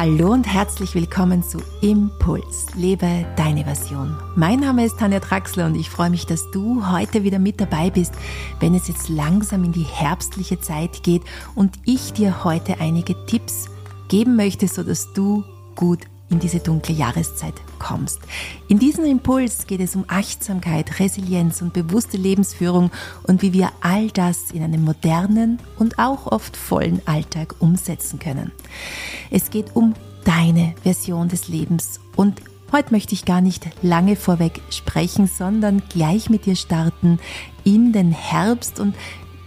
Hallo und herzlich willkommen zu Impuls. Lebe deine Version. Mein Name ist Tanja Traxler und ich freue mich, dass du heute wieder mit dabei bist, wenn es jetzt langsam in die herbstliche Zeit geht und ich dir heute einige Tipps geben möchte, sodass du gut in diese dunkle Jahreszeit kommst. In diesem Impuls geht es um Achtsamkeit, Resilienz und bewusste Lebensführung und wie wir all das in einem modernen und auch oft vollen Alltag umsetzen können. Es geht um deine Version des Lebens und Heute möchte ich gar nicht lange vorweg sprechen, sondern gleich mit dir starten in den Herbst und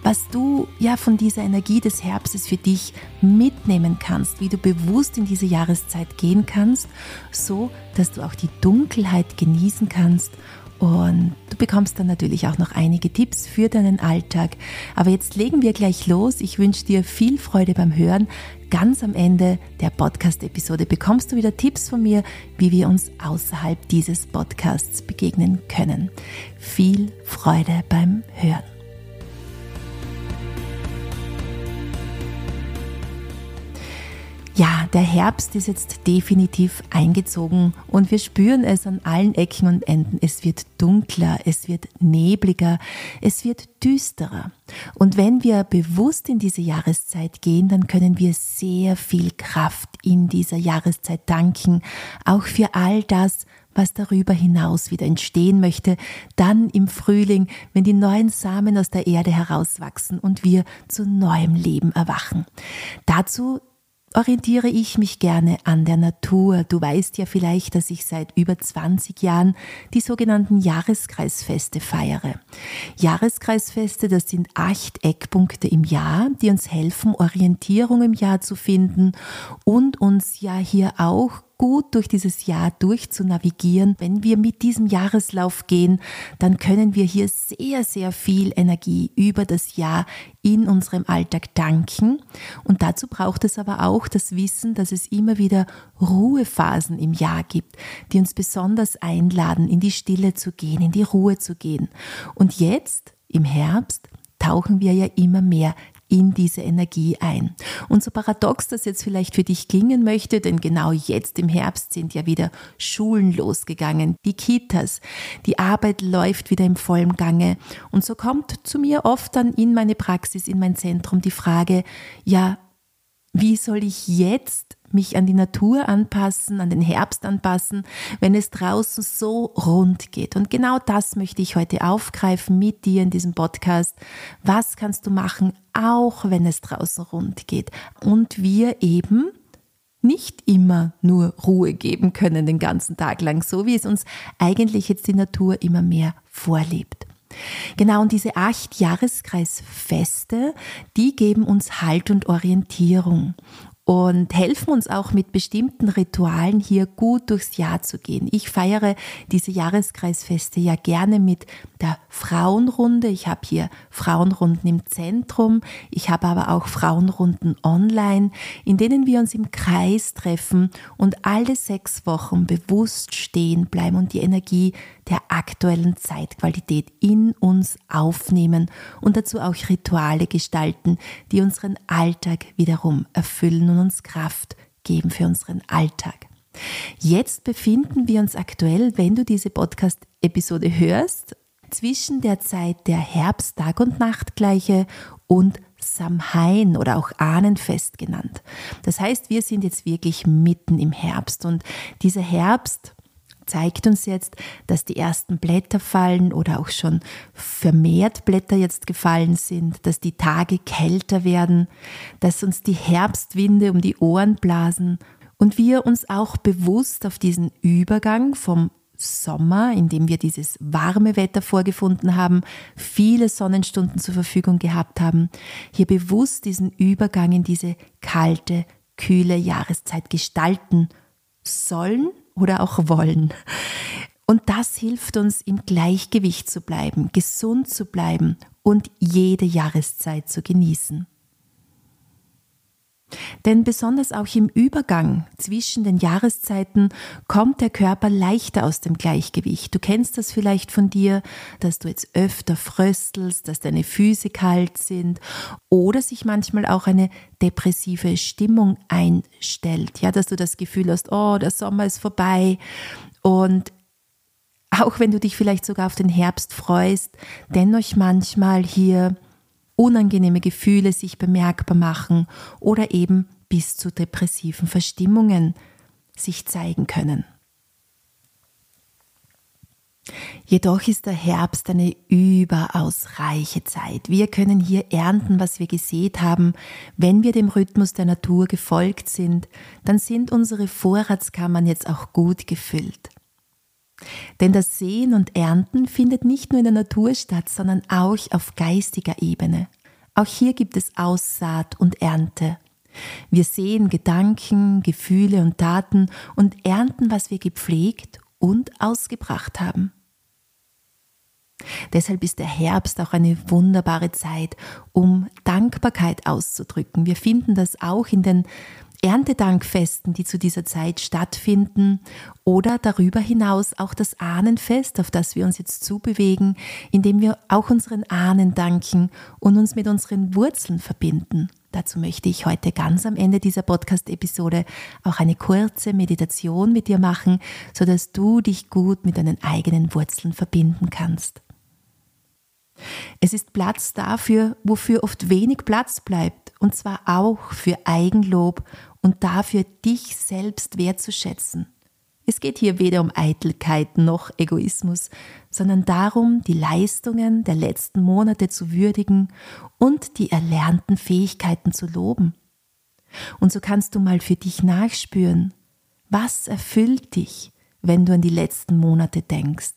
was du ja von dieser Energie des Herbstes für dich mitnehmen kannst, wie du bewusst in diese Jahreszeit gehen kannst, so dass du auch die Dunkelheit genießen kannst und du bekommst dann natürlich auch noch einige Tipps für deinen Alltag. Aber jetzt legen wir gleich los. Ich wünsche dir viel Freude beim Hören. Ganz am Ende der Podcast-Episode bekommst du wieder Tipps von mir, wie wir uns außerhalb dieses Podcasts begegnen können. Viel Freude beim Hören. Ja, der Herbst ist jetzt definitiv eingezogen und wir spüren es an allen Ecken und Enden. Es wird dunkler, es wird nebliger, es wird düsterer. Und wenn wir bewusst in diese Jahreszeit gehen, dann können wir sehr viel Kraft in dieser Jahreszeit danken, auch für all das, was darüber hinaus wieder entstehen möchte, dann im Frühling, wenn die neuen Samen aus der Erde herauswachsen und wir zu neuem Leben erwachen. Dazu orientiere ich mich gerne an der Natur. Du weißt ja vielleicht, dass ich seit über 20 Jahren die sogenannten Jahreskreisfeste feiere. Jahreskreisfeste, das sind acht Eckpunkte im Jahr, die uns helfen, Orientierung im Jahr zu finden und uns ja hier auch gut durch dieses Jahr durchzunavigieren. Wenn wir mit diesem Jahreslauf gehen, dann können wir hier sehr, sehr viel Energie über das Jahr in unserem Alltag danken. Und dazu braucht es aber auch das Wissen, dass es immer wieder Ruhephasen im Jahr gibt, die uns besonders einladen, in die Stille zu gehen, in die Ruhe zu gehen. Und jetzt, im Herbst, tauchen wir ja immer mehr in diese Energie ein. Und so paradox das jetzt vielleicht für dich klingen möchte, denn genau jetzt im Herbst sind ja wieder Schulen losgegangen, die Kitas, die Arbeit läuft wieder im vollen Gange. Und so kommt zu mir oft dann in meine Praxis, in mein Zentrum die Frage, ja, wie soll ich jetzt mich an die Natur anpassen, an den Herbst anpassen, wenn es draußen so rund geht. Und genau das möchte ich heute aufgreifen mit dir in diesem Podcast. Was kannst du machen, auch wenn es draußen rund geht? Und wir eben nicht immer nur Ruhe geben können den ganzen Tag lang, so wie es uns eigentlich jetzt die Natur immer mehr vorlebt. Genau, und diese acht Jahreskreisfeste, die geben uns Halt und Orientierung und helfen uns auch mit bestimmten Ritualen hier gut durchs Jahr zu gehen. Ich feiere diese Jahreskreisfeste ja gerne mit der Frauenrunde. Ich habe hier Frauenrunden im Zentrum. Ich habe aber auch Frauenrunden online, in denen wir uns im Kreis treffen und alle sechs Wochen bewusst stehen bleiben und die Energie der aktuellen Zeitqualität in uns aufnehmen und dazu auch Rituale gestalten, die unseren Alltag wiederum erfüllen und uns Kraft geben für unseren Alltag. Jetzt befinden wir uns aktuell, wenn du diese Podcast-Episode hörst, zwischen der Zeit der Herbst-Tag- und Nachtgleiche und Samhain oder auch Ahnenfest genannt. Das heißt, wir sind jetzt wirklich mitten im Herbst und dieser Herbst zeigt uns jetzt, dass die ersten Blätter fallen oder auch schon vermehrt Blätter jetzt gefallen sind, dass die Tage kälter werden, dass uns die Herbstwinde um die Ohren blasen und wir uns auch bewusst auf diesen Übergang vom Sommer, in dem wir dieses warme Wetter vorgefunden haben, viele Sonnenstunden zur Verfügung gehabt haben, hier bewusst diesen Übergang in diese kalte, kühle Jahreszeit gestalten sollen oder auch wollen. Und das hilft uns im Gleichgewicht zu bleiben, gesund zu bleiben und jede Jahreszeit zu genießen. Denn besonders auch im Übergang zwischen den Jahreszeiten kommt der Körper leichter aus dem Gleichgewicht. Du kennst das vielleicht von dir, dass du jetzt öfter fröstelst, dass deine Füße kalt sind oder sich manchmal auch eine depressive Stimmung einstellt. Ja, dass du das Gefühl hast, oh, der Sommer ist vorbei und auch wenn du dich vielleicht sogar auf den Herbst freust, dennoch manchmal hier unangenehme Gefühle sich bemerkbar machen oder eben bis zu depressiven Verstimmungen sich zeigen können. Jedoch ist der Herbst eine überaus reiche Zeit. Wir können hier ernten, was wir gesät haben. Wenn wir dem Rhythmus der Natur gefolgt sind, dann sind unsere Vorratskammern jetzt auch gut gefüllt. Denn das Sehen und Ernten findet nicht nur in der Natur statt, sondern auch auf geistiger Ebene. Auch hier gibt es Aussaat und Ernte. Wir sehen Gedanken, Gefühle und Taten und ernten, was wir gepflegt und ausgebracht haben. Deshalb ist der Herbst auch eine wunderbare Zeit, um Dankbarkeit auszudrücken. Wir finden das auch in den Erntedankfesten, die zu dieser Zeit stattfinden oder darüber hinaus auch das Ahnenfest, auf das wir uns jetzt zubewegen, indem wir auch unseren Ahnen danken und uns mit unseren Wurzeln verbinden. Dazu möchte ich heute ganz am Ende dieser Podcast-Episode auch eine kurze Meditation mit dir machen, sodass du dich gut mit deinen eigenen Wurzeln verbinden kannst. Es ist Platz dafür, wofür oft wenig Platz bleibt, und zwar auch für Eigenlob und dafür dich selbst wertzuschätzen. Es geht hier weder um Eitelkeit noch Egoismus, sondern darum, die Leistungen der letzten Monate zu würdigen und die erlernten Fähigkeiten zu loben. Und so kannst du mal für dich nachspüren, was erfüllt dich, wenn du an die letzten Monate denkst?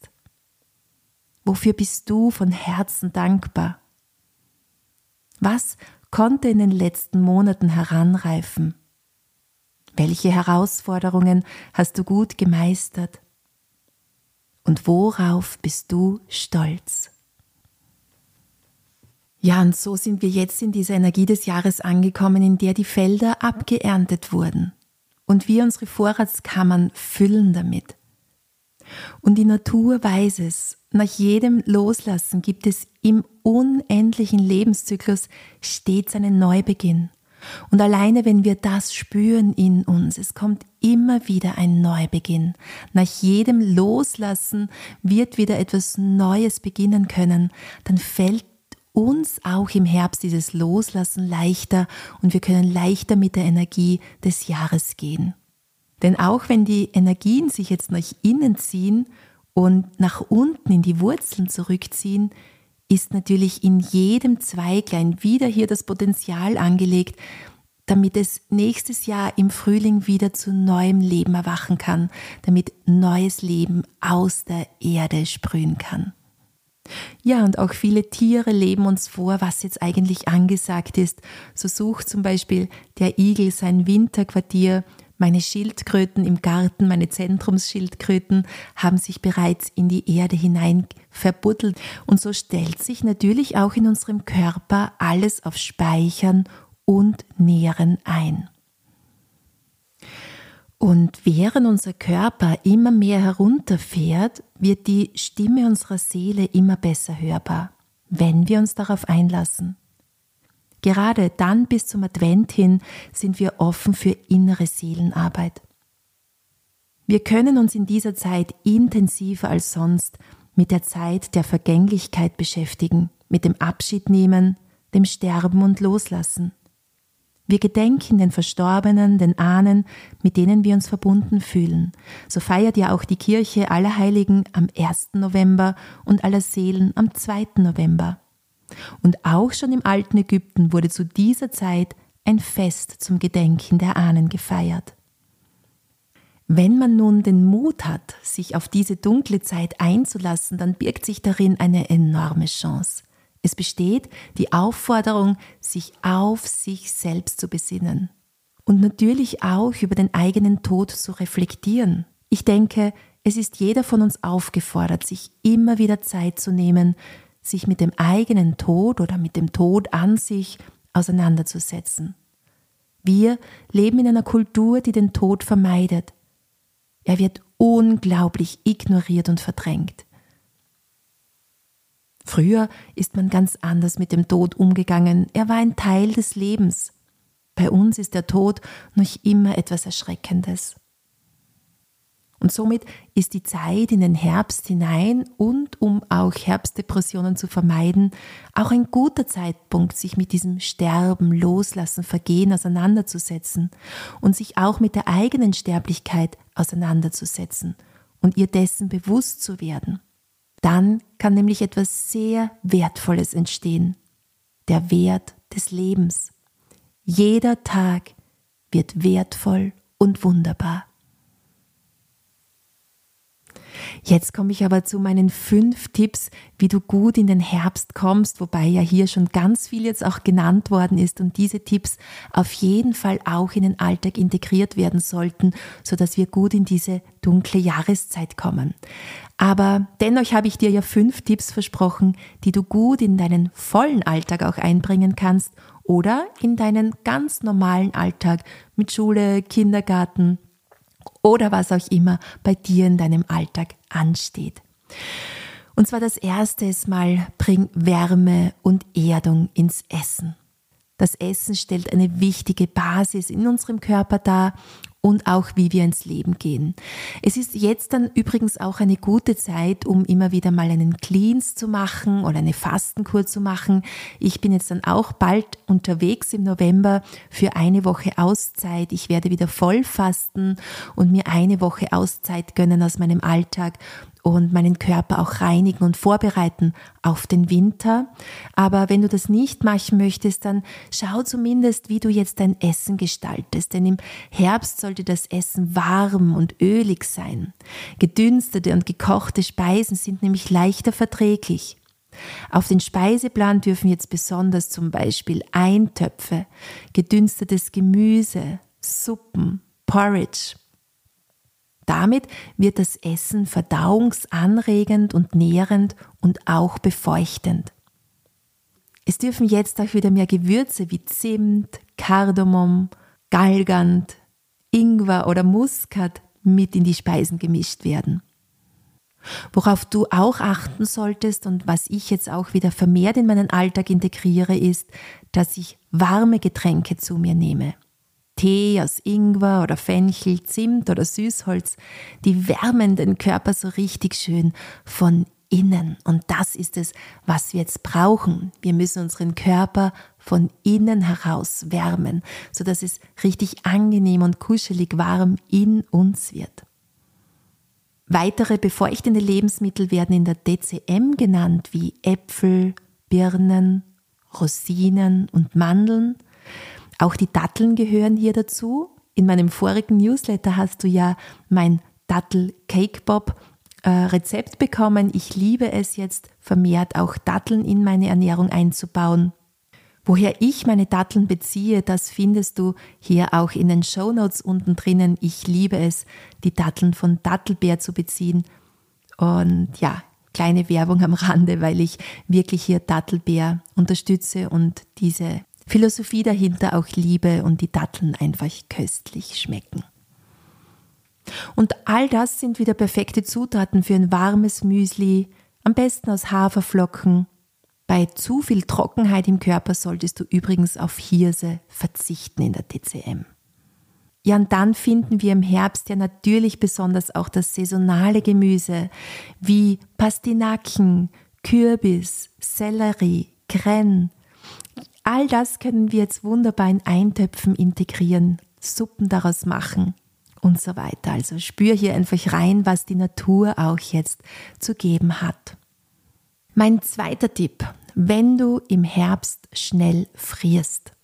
Wofür bist du von Herzen dankbar? Was konnte in den letzten Monaten heranreifen? Welche Herausforderungen hast du gut gemeistert? Und worauf bist du stolz? Ja, und so sind wir jetzt in dieser Energie des Jahres angekommen, in der die Felder abgeerntet wurden und wir unsere Vorratskammern füllen damit. Und die Natur weiß es, nach jedem Loslassen gibt es im unendlichen Lebenszyklus stets einen Neubeginn. Und alleine wenn wir das spüren in uns, es kommt immer wieder ein Neubeginn. Nach jedem Loslassen wird wieder etwas Neues beginnen können. Dann fällt uns auch im Herbst dieses Loslassen leichter und wir können leichter mit der Energie des Jahres gehen. Denn auch wenn die Energien sich jetzt nach innen ziehen und nach unten in die Wurzeln zurückziehen, ist natürlich in jedem Zweiglein wieder hier das Potenzial angelegt, damit es nächstes Jahr im Frühling wieder zu neuem Leben erwachen kann, damit neues Leben aus der Erde sprühen kann. Ja, und auch viele Tiere leben uns vor, was jetzt eigentlich angesagt ist. So sucht zum Beispiel der Igel sein Winterquartier meine Schildkröten im Garten, meine Zentrumsschildkröten, haben sich bereits in die Erde hinein verbuddelt. Und so stellt sich natürlich auch in unserem Körper alles auf Speichern und Nähren ein. Und während unser Körper immer mehr herunterfährt, wird die Stimme unserer Seele immer besser hörbar, wenn wir uns darauf einlassen. Gerade dann bis zum Advent hin sind wir offen für innere Seelenarbeit. Wir können uns in dieser Zeit intensiver als sonst mit der Zeit der Vergänglichkeit beschäftigen, mit dem Abschied nehmen, dem Sterben und Loslassen. Wir gedenken den Verstorbenen, den Ahnen, mit denen wir uns verbunden fühlen. So feiert ja auch die Kirche aller Heiligen am 1. November und aller Seelen am 2. November. Und auch schon im alten Ägypten wurde zu dieser Zeit ein Fest zum Gedenken der Ahnen gefeiert. Wenn man nun den Mut hat, sich auf diese dunkle Zeit einzulassen, dann birgt sich darin eine enorme Chance. Es besteht die Aufforderung, sich auf sich selbst zu besinnen und natürlich auch über den eigenen Tod zu reflektieren. Ich denke, es ist jeder von uns aufgefordert, sich immer wieder Zeit zu nehmen, sich mit dem eigenen Tod oder mit dem Tod an sich auseinanderzusetzen. Wir leben in einer Kultur, die den Tod vermeidet. Er wird unglaublich ignoriert und verdrängt. Früher ist man ganz anders mit dem Tod umgegangen. Er war ein Teil des Lebens. Bei uns ist der Tod noch immer etwas Erschreckendes. Und somit ist die Zeit in den Herbst hinein und um auch Herbstdepressionen zu vermeiden, auch ein guter Zeitpunkt, sich mit diesem Sterben, Loslassen, Vergehen auseinanderzusetzen und sich auch mit der eigenen Sterblichkeit auseinanderzusetzen und ihr dessen bewusst zu werden. Dann kann nämlich etwas sehr Wertvolles entstehen. Der Wert des Lebens. Jeder Tag wird wertvoll und wunderbar. Jetzt komme ich aber zu meinen fünf Tipps, wie du gut in den Herbst kommst, wobei ja hier schon ganz viel jetzt auch genannt worden ist und diese Tipps auf jeden Fall auch in den Alltag integriert werden sollten, sodass wir gut in diese dunkle Jahreszeit kommen. Aber dennoch habe ich dir ja fünf Tipps versprochen, die du gut in deinen vollen Alltag auch einbringen kannst oder in deinen ganz normalen Alltag mit Schule, Kindergarten, oder was auch immer bei dir in deinem Alltag ansteht. Und zwar das erste ist mal, bring Wärme und Erdung ins Essen. Das Essen stellt eine wichtige Basis in unserem Körper dar und auch wie wir ins Leben gehen. Es ist jetzt dann übrigens auch eine gute Zeit, um immer wieder mal einen Cleans zu machen oder eine Fastenkur zu machen. Ich bin jetzt dann auch bald unterwegs im November für eine Woche Auszeit. Ich werde wieder voll fasten und mir eine Woche Auszeit gönnen aus meinem Alltag und meinen Körper auch reinigen und vorbereiten auf den Winter. Aber wenn du das nicht machen möchtest, dann schau zumindest, wie du jetzt dein Essen gestaltest. Denn im Herbst sollte das Essen warm und ölig sein. Gedünstete und gekochte Speisen sind nämlich leichter verträglich. Auf den Speiseplan dürfen jetzt besonders zum Beispiel Eintöpfe, gedünstetes Gemüse, Suppen, Porridge, damit wird das Essen verdauungsanregend und nährend und auch befeuchtend. Es dürfen jetzt auch wieder mehr Gewürze wie Zimt, Kardamom, Galgant, Ingwer oder Muskat mit in die Speisen gemischt werden. Worauf du auch achten solltest und was ich jetzt auch wieder vermehrt in meinen Alltag integriere, ist, dass ich warme Getränke zu mir nehme. Tee aus Ingwer oder Fenchel, Zimt oder Süßholz, die wärmen den Körper so richtig schön von innen. Und das ist es, was wir jetzt brauchen. Wir müssen unseren Körper von innen heraus wärmen, sodass es richtig angenehm und kuschelig warm in uns wird. Weitere befeuchtende Lebensmittel werden in der DCM genannt, wie Äpfel, Birnen, Rosinen und Mandeln. Auch die Datteln gehören hier dazu. In meinem vorigen Newsletter hast du ja mein Dattel Cake Bob äh, Rezept bekommen. Ich liebe es jetzt vermehrt auch Datteln in meine Ernährung einzubauen. Woher ich meine Datteln beziehe, das findest du hier auch in den Show Notes unten drinnen. Ich liebe es, die Datteln von Dattelbär zu beziehen. Und ja, kleine Werbung am Rande, weil ich wirklich hier Dattelbär unterstütze und diese Philosophie dahinter auch liebe und die Datteln einfach köstlich schmecken. Und all das sind wieder perfekte Zutaten für ein warmes Müsli, am besten aus Haferflocken. Bei zu viel Trockenheit im Körper solltest du übrigens auf Hirse verzichten in der TCM. Ja, und dann finden wir im Herbst ja natürlich besonders auch das saisonale Gemüse wie Pastinaken, Kürbis, Sellerie, Krenn, All das können wir jetzt wunderbar in Eintöpfen integrieren, Suppen daraus machen und so weiter. Also spür hier einfach rein, was die Natur auch jetzt zu geben hat. Mein zweiter Tipp, wenn du im Herbst schnell frierst,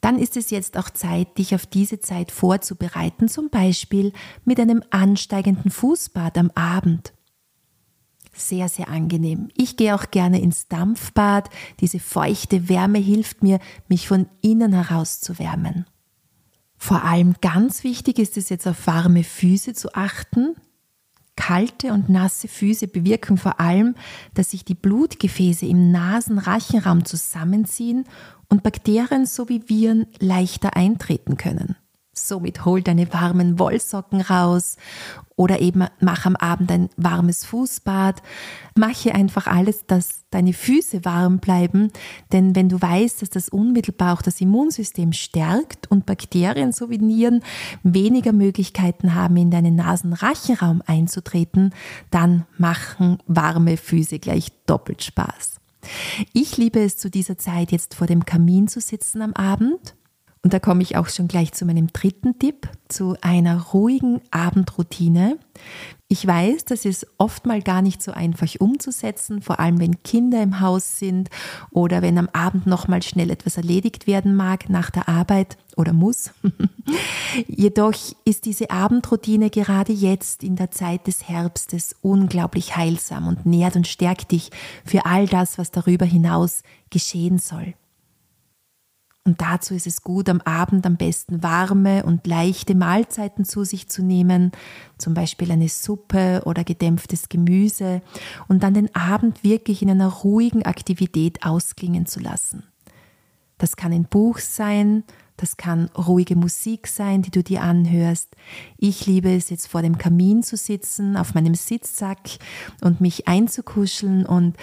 dann ist es jetzt auch Zeit, dich auf diese Zeit vorzubereiten, zum Beispiel mit einem ansteigenden Fußbad am Abend sehr, sehr angenehm. Ich gehe auch gerne ins Dampfbad. Diese feuchte Wärme hilft mir, mich von innen heraus zu wärmen. Vor allem ganz wichtig ist es jetzt auf warme Füße zu achten. Kalte und nasse Füße bewirken vor allem, dass sich die Blutgefäße im Nasen-Rachenraum zusammenziehen und Bakterien sowie Viren leichter eintreten können. Somit hol deine warmen Wollsocken raus oder eben mach am Abend ein warmes Fußbad. Mache einfach alles, dass deine Füße warm bleiben, denn wenn du weißt, dass das unmittelbar auch das Immunsystem stärkt und Bakterien sowie Nieren weniger Möglichkeiten haben, in deinen Nasenrachenraum einzutreten, dann machen warme Füße gleich doppelt Spaß. Ich liebe es zu dieser Zeit jetzt vor dem Kamin zu sitzen am Abend und da komme ich auch schon gleich zu meinem dritten Tipp, zu einer ruhigen Abendroutine. Ich weiß, das ist oft mal gar nicht so einfach umzusetzen, vor allem wenn Kinder im Haus sind oder wenn am Abend noch mal schnell etwas erledigt werden mag nach der Arbeit oder muss. Jedoch ist diese Abendroutine gerade jetzt in der Zeit des Herbstes unglaublich heilsam und nährt und stärkt dich für all das, was darüber hinaus geschehen soll. Und dazu ist es gut, am Abend am besten warme und leichte Mahlzeiten zu sich zu nehmen, zum Beispiel eine Suppe oder gedämpftes Gemüse, und dann den Abend wirklich in einer ruhigen Aktivität ausklingen zu lassen. Das kann ein Buch sein, das kann ruhige Musik sein, die du dir anhörst. Ich liebe es jetzt vor dem Kamin zu sitzen, auf meinem Sitzsack und mich einzukuscheln und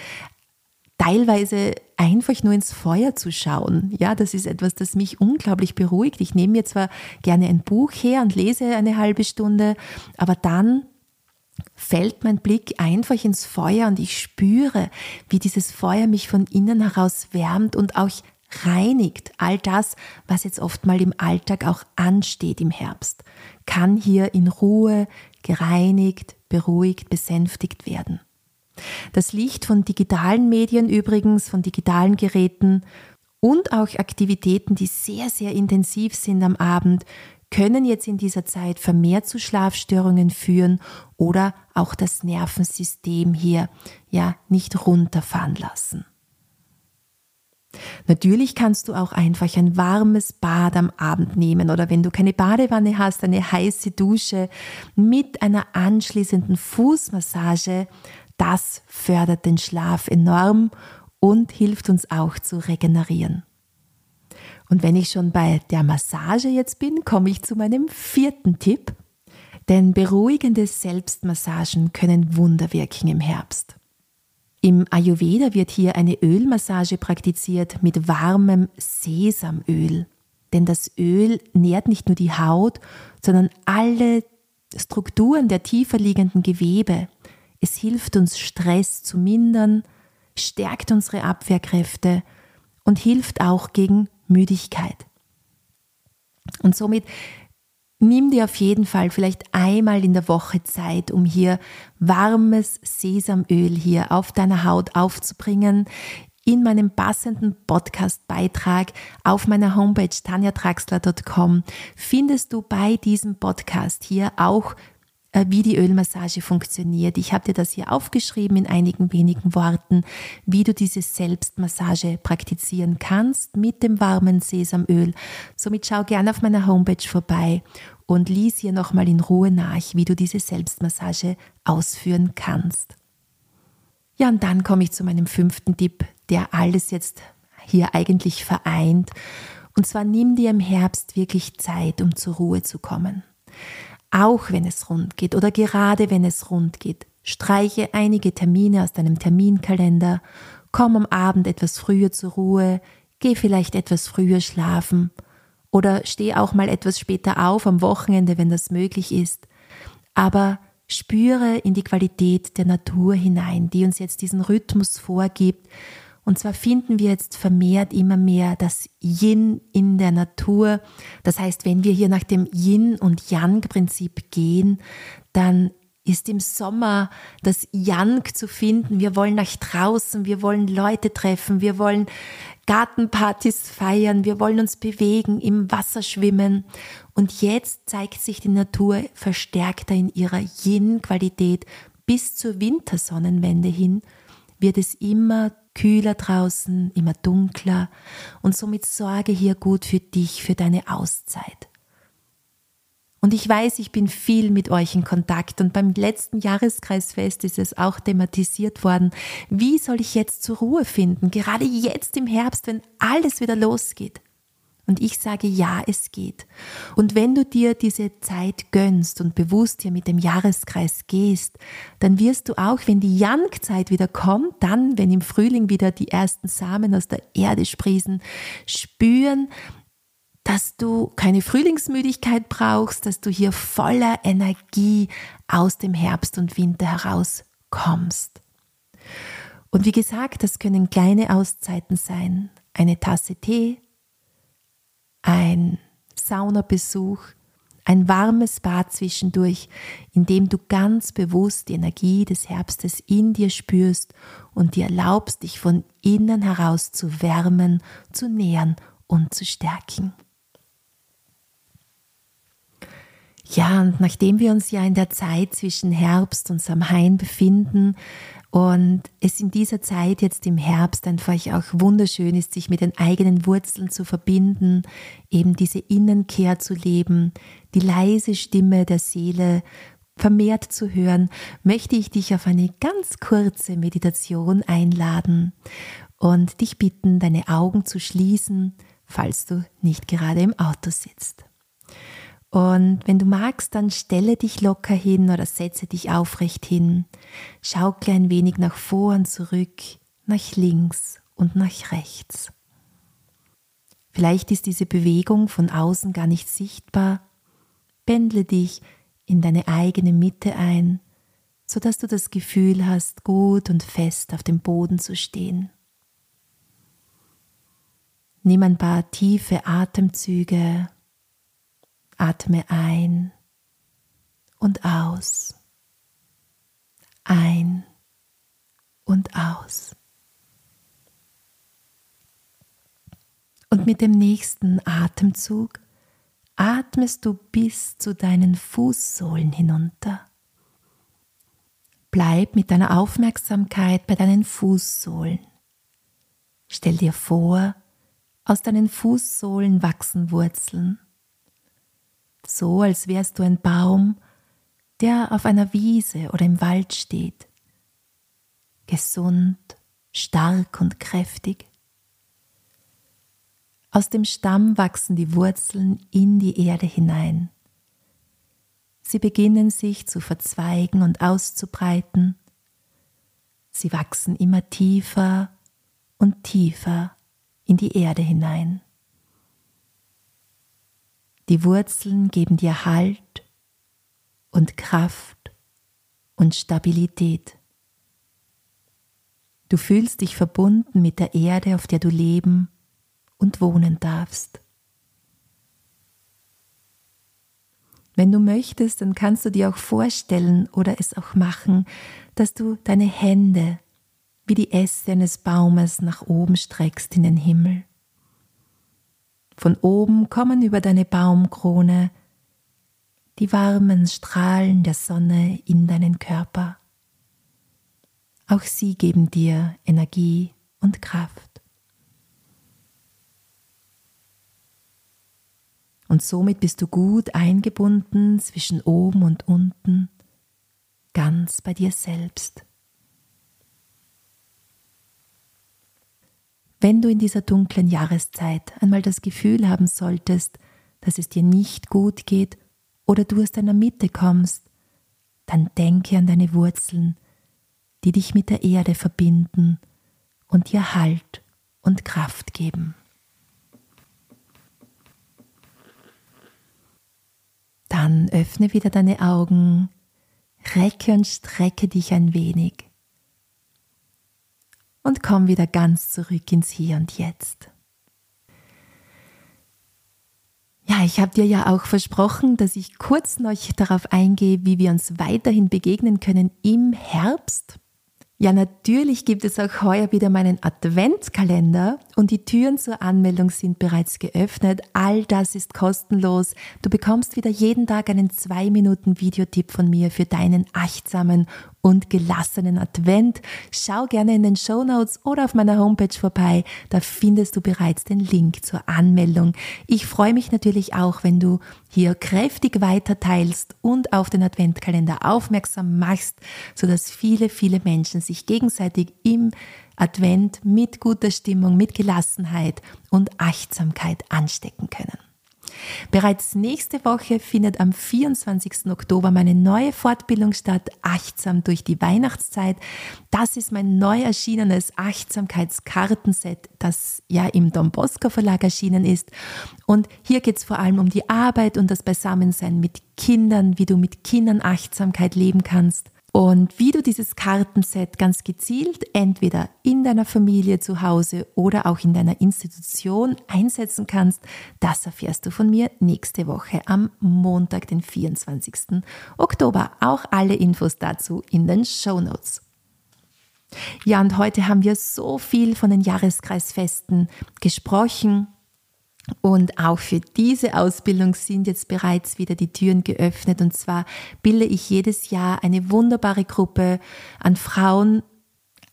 teilweise einfach nur ins Feuer zu schauen. Ja, das ist etwas, das mich unglaublich beruhigt. Ich nehme mir zwar gerne ein Buch her und lese eine halbe Stunde, aber dann fällt mein Blick einfach ins Feuer und ich spüre, wie dieses Feuer mich von innen heraus wärmt und auch reinigt. All das, was jetzt oft mal im Alltag auch ansteht im Herbst, kann hier in Ruhe gereinigt, beruhigt, besänftigt werden. Das Licht von digitalen Medien übrigens, von digitalen Geräten und auch Aktivitäten, die sehr, sehr intensiv sind am Abend, können jetzt in dieser Zeit vermehrt zu Schlafstörungen führen oder auch das Nervensystem hier ja nicht runterfahren lassen. Natürlich kannst du auch einfach ein warmes Bad am Abend nehmen oder wenn du keine Badewanne hast, eine heiße Dusche mit einer anschließenden Fußmassage das fördert den Schlaf enorm und hilft uns auch zu regenerieren. Und wenn ich schon bei der Massage jetzt bin, komme ich zu meinem vierten Tipp. Denn beruhigende Selbstmassagen können Wunder wirken im Herbst. Im Ayurveda wird hier eine Ölmassage praktiziert mit warmem Sesamöl. Denn das Öl nährt nicht nur die Haut, sondern alle Strukturen der tiefer liegenden Gewebe. Es hilft uns, Stress zu mindern, stärkt unsere Abwehrkräfte und hilft auch gegen Müdigkeit. Und somit nimm dir auf jeden Fall vielleicht einmal in der Woche Zeit, um hier warmes Sesamöl hier auf deiner Haut aufzubringen. In meinem passenden Podcast-Beitrag auf meiner Homepage tanjatraxler.com findest du bei diesem Podcast hier auch wie die Ölmassage funktioniert. Ich habe dir das hier aufgeschrieben in einigen wenigen Worten, wie du diese Selbstmassage praktizieren kannst mit dem warmen Sesamöl. Somit schau gerne auf meiner Homepage vorbei und lies hier nochmal in Ruhe nach, wie du diese Selbstmassage ausführen kannst. Ja, und dann komme ich zu meinem fünften Tipp, der alles jetzt hier eigentlich vereint. Und zwar nimm dir im Herbst wirklich Zeit, um zur Ruhe zu kommen auch wenn es rund geht oder gerade wenn es rund geht. Streiche einige Termine aus deinem Terminkalender, komm am Abend etwas früher zur Ruhe, geh vielleicht etwas früher schlafen oder steh auch mal etwas später auf am Wochenende, wenn das möglich ist. Aber spüre in die Qualität der Natur hinein, die uns jetzt diesen Rhythmus vorgibt und zwar finden wir jetzt vermehrt immer mehr das Yin in der Natur. Das heißt, wenn wir hier nach dem Yin und Yang-Prinzip gehen, dann ist im Sommer das Yang zu finden. Wir wollen nach draußen, wir wollen Leute treffen, wir wollen Gartenpartys feiern, wir wollen uns bewegen, im Wasser schwimmen. Und jetzt zeigt sich die Natur verstärkter in ihrer Yin-Qualität bis zur Wintersonnenwende hin, wird es immer kühler draußen, immer dunkler und somit sorge hier gut für dich, für deine Auszeit. Und ich weiß, ich bin viel mit euch in Kontakt und beim letzten Jahreskreisfest ist es auch thematisiert worden. Wie soll ich jetzt zur Ruhe finden? Gerade jetzt im Herbst, wenn alles wieder losgeht. Und ich sage, ja, es geht. Und wenn du dir diese Zeit gönnst und bewusst hier mit dem Jahreskreis gehst, dann wirst du auch, wenn die Jankzeit wieder kommt, dann, wenn im Frühling wieder die ersten Samen aus der Erde sprießen, spüren, dass du keine Frühlingsmüdigkeit brauchst, dass du hier voller Energie aus dem Herbst und Winter herauskommst. Und wie gesagt, das können kleine Auszeiten sein. Eine Tasse Tee, ein Saunabesuch, ein warmes Bad zwischendurch, in dem du ganz bewusst die Energie des Herbstes in dir spürst und dir erlaubst, dich von innen heraus zu wärmen, zu nähern und zu stärken. Ja, und nachdem wir uns ja in der Zeit zwischen Herbst und Samhain befinden und es in dieser Zeit jetzt im Herbst einfach auch wunderschön ist, sich mit den eigenen Wurzeln zu verbinden, eben diese Innenkehr zu leben, die leise Stimme der Seele vermehrt zu hören, möchte ich dich auf eine ganz kurze Meditation einladen und dich bitten, deine Augen zu schließen, falls du nicht gerade im Auto sitzt. Und wenn du magst, dann stelle dich locker hin oder setze dich aufrecht hin. Schaukle ein wenig nach vor und zurück, nach links und nach rechts. Vielleicht ist diese Bewegung von außen gar nicht sichtbar. Pendle dich in deine eigene Mitte ein, sodass du das Gefühl hast, gut und fest auf dem Boden zu stehen. Nimm ein paar tiefe Atemzüge Atme ein und aus. Ein und aus. Und mit dem nächsten Atemzug atmest du bis zu deinen Fußsohlen hinunter. Bleib mit deiner Aufmerksamkeit bei deinen Fußsohlen. Stell dir vor, aus deinen Fußsohlen wachsen Wurzeln so als wärst du ein Baum, der auf einer Wiese oder im Wald steht, gesund, stark und kräftig. Aus dem Stamm wachsen die Wurzeln in die Erde hinein. Sie beginnen sich zu verzweigen und auszubreiten. Sie wachsen immer tiefer und tiefer in die Erde hinein. Die Wurzeln geben dir Halt und Kraft und Stabilität. Du fühlst dich verbunden mit der Erde, auf der du leben und wohnen darfst. Wenn du möchtest, dann kannst du dir auch vorstellen oder es auch machen, dass du deine Hände wie die Äste eines Baumes nach oben streckst in den Himmel. Von oben kommen über deine Baumkrone die warmen Strahlen der Sonne in deinen Körper. Auch sie geben dir Energie und Kraft. Und somit bist du gut eingebunden zwischen oben und unten, ganz bei dir selbst. Wenn du in dieser dunklen Jahreszeit einmal das Gefühl haben solltest, dass es dir nicht gut geht oder du aus deiner Mitte kommst, dann denke an deine Wurzeln, die dich mit der Erde verbinden und dir Halt und Kraft geben. Dann öffne wieder deine Augen, recke und strecke dich ein wenig und komm wieder ganz zurück ins Hier und Jetzt. Ja, ich habe dir ja auch versprochen, dass ich kurz noch darauf eingehe, wie wir uns weiterhin begegnen können im Herbst. Ja, natürlich gibt es auch heuer wieder meinen Adventskalender und die Türen zur Anmeldung sind bereits geöffnet. All das ist kostenlos. Du bekommst wieder jeden Tag einen 2 Minuten Videotipp von mir für deinen achtsamen und gelassenen Advent. Schau gerne in den Show Notes oder auf meiner Homepage vorbei. Da findest du bereits den Link zur Anmeldung. Ich freue mich natürlich auch, wenn du hier kräftig weiter teilst und auf den Adventkalender aufmerksam machst, sodass viele, viele Menschen sich gegenseitig im Advent mit guter Stimmung, mit Gelassenheit und Achtsamkeit anstecken können. Bereits nächste Woche findet am 24. Oktober meine neue Fortbildung statt, Achtsam durch die Weihnachtszeit. Das ist mein neu erschienenes Achtsamkeitskartenset, das ja im Don Bosco Verlag erschienen ist. Und hier geht es vor allem um die Arbeit und das Beisammensein mit Kindern, wie du mit Kindern Achtsamkeit leben kannst und wie du dieses Kartenset ganz gezielt entweder in deiner Familie zu Hause oder auch in deiner Institution einsetzen kannst, das erfährst du von mir nächste Woche am Montag, den 24. Oktober. Auch alle Infos dazu in den Show Notes. Ja, und heute haben wir so viel von den Jahreskreisfesten gesprochen und auch für diese Ausbildung sind jetzt bereits wieder die Türen geöffnet. Und zwar bilde ich jedes Jahr eine wunderbare Gruppe an Frauen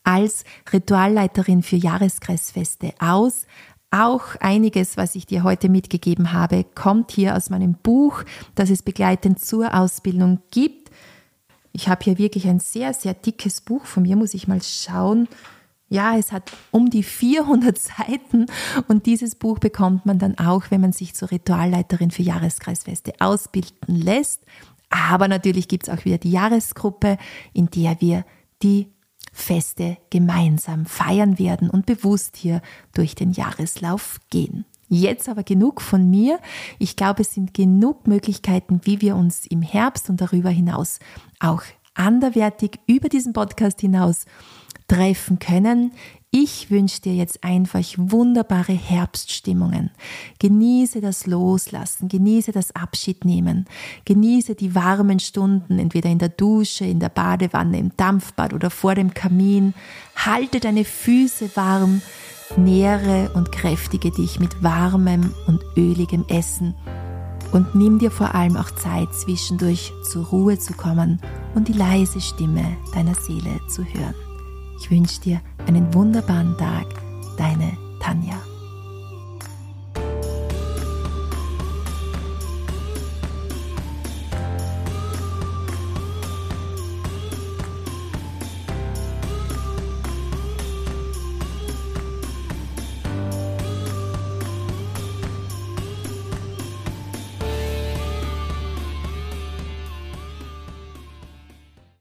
als Ritualleiterin für Jahreskreisfeste aus. Auch einiges, was ich dir heute mitgegeben habe, kommt hier aus meinem Buch, das es begleitend zur Ausbildung gibt. Ich habe hier wirklich ein sehr, sehr dickes Buch von mir, muss ich mal schauen. Ja, es hat um die 400 Seiten und dieses Buch bekommt man dann auch, wenn man sich zur Ritualleiterin für Jahreskreisfeste ausbilden lässt. Aber natürlich gibt es auch wieder die Jahresgruppe, in der wir die Feste gemeinsam feiern werden und bewusst hier durch den Jahreslauf gehen. Jetzt aber genug von mir. Ich glaube, es sind genug Möglichkeiten, wie wir uns im Herbst und darüber hinaus auch anderwertig über diesen Podcast hinaus treffen können. Ich wünsche dir jetzt einfach wunderbare Herbststimmungen. Genieße das Loslassen, genieße das Abschiednehmen, genieße die warmen Stunden, entweder in der Dusche, in der Badewanne, im Dampfbad oder vor dem Kamin. Halte deine Füße warm, nähre und kräftige dich mit warmem und öligem Essen und nimm dir vor allem auch Zeit, zwischendurch zur Ruhe zu kommen und die leise Stimme deiner Seele zu hören. Ich wünsche dir einen wunderbaren Tag, deine Tanja.